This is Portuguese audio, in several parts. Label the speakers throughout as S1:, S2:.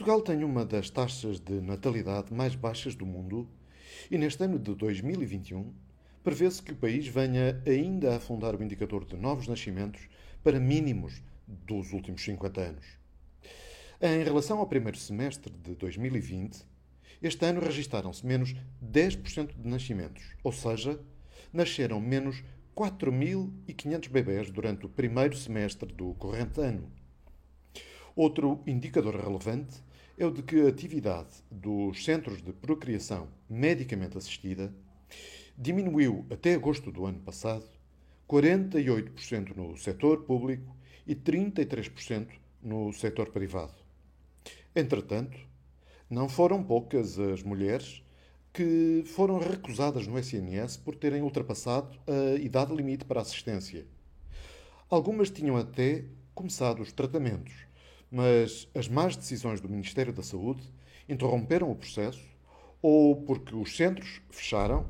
S1: Portugal tem uma das taxas de natalidade mais baixas do mundo e neste ano de 2021 prevê-se que o país venha ainda a afundar o indicador de novos nascimentos para mínimos dos últimos 50 anos. Em relação ao primeiro semestre de 2020, este ano registaram-se menos 10% de nascimentos, ou seja, nasceram menos 4.500 bebés durante o primeiro semestre do corrente ano. Outro indicador relevante é o de que a atividade dos centros de procriação medicamente assistida diminuiu até agosto do ano passado 48% no setor público e 33% no setor privado. Entretanto, não foram poucas as mulheres que foram recusadas no SNS por terem ultrapassado a idade limite para assistência. Algumas tinham até começado os tratamentos, mas as más decisões do Ministério da Saúde interromperam o processo, ou porque os centros fecharam,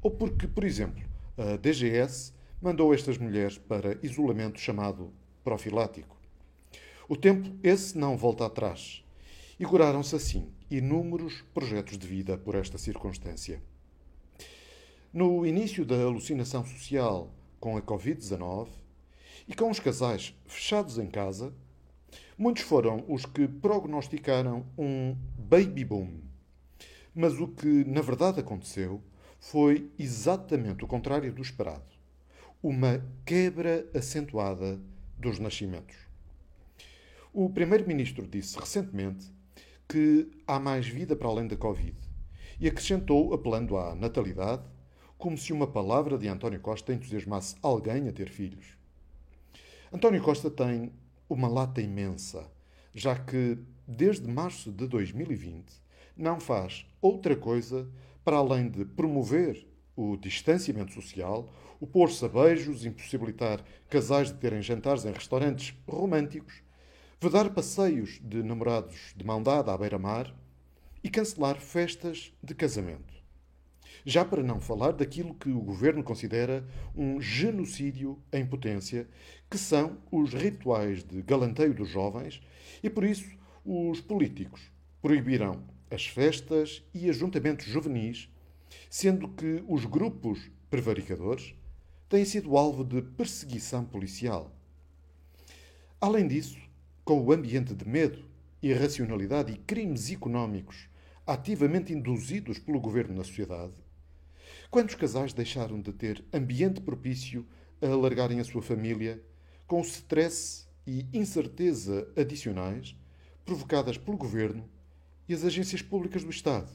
S1: ou porque, por exemplo, a DGS mandou estas mulheres para isolamento chamado profilático. O tempo esse não volta atrás. E curaram-se assim inúmeros projetos de vida por esta circunstância. No início da alucinação social com a Covid-19 e com os casais fechados em casa, muitos foram os que prognosticaram um baby boom. Mas o que na verdade aconteceu foi exatamente o contrário do esperado uma quebra acentuada dos nascimentos. O primeiro-ministro disse recentemente que há mais vida para além da Covid e acrescentou, apelando à natalidade, como se uma palavra de António Costa entusiasmasse alguém a ter filhos. António Costa tem uma lata imensa, já que, desde março de 2020, não faz outra coisa para além de promover o distanciamento social, o pôr-se a beijos, impossibilitar casais de terem jantares em restaurantes românticos, vedar passeios de namorados de mão dada à beira-mar e cancelar festas de casamento. Já para não falar daquilo que o governo considera um genocídio em potência, que são os rituais de galanteio dos jovens, e por isso os políticos proibirão as festas e ajuntamentos juvenis sendo que os grupos prevaricadores têm sido alvo de perseguição policial. Além disso, com o ambiente de medo, irracionalidade e crimes económicos ativamente induzidos pelo governo na sociedade, quantos casais deixaram de ter ambiente propício a alargarem a sua família com o stress e incerteza adicionais provocadas pelo governo e as agências públicas do Estado?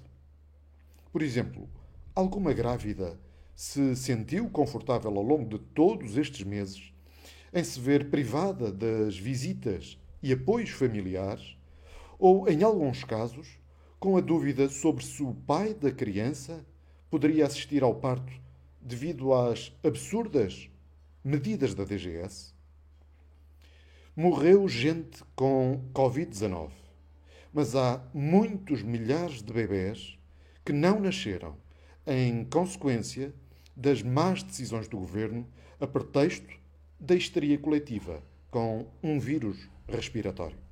S1: Por exemplo, Alguma grávida se sentiu confortável ao longo de todos estes meses em se ver privada das visitas e apoios familiares, ou, em alguns casos, com a dúvida sobre se o pai da criança poderia assistir ao parto devido às absurdas medidas da DGS? Morreu gente com Covid-19, mas há muitos milhares de bebés que não nasceram em consequência das más decisões do governo a pretexto da histeria coletiva com um vírus respiratório.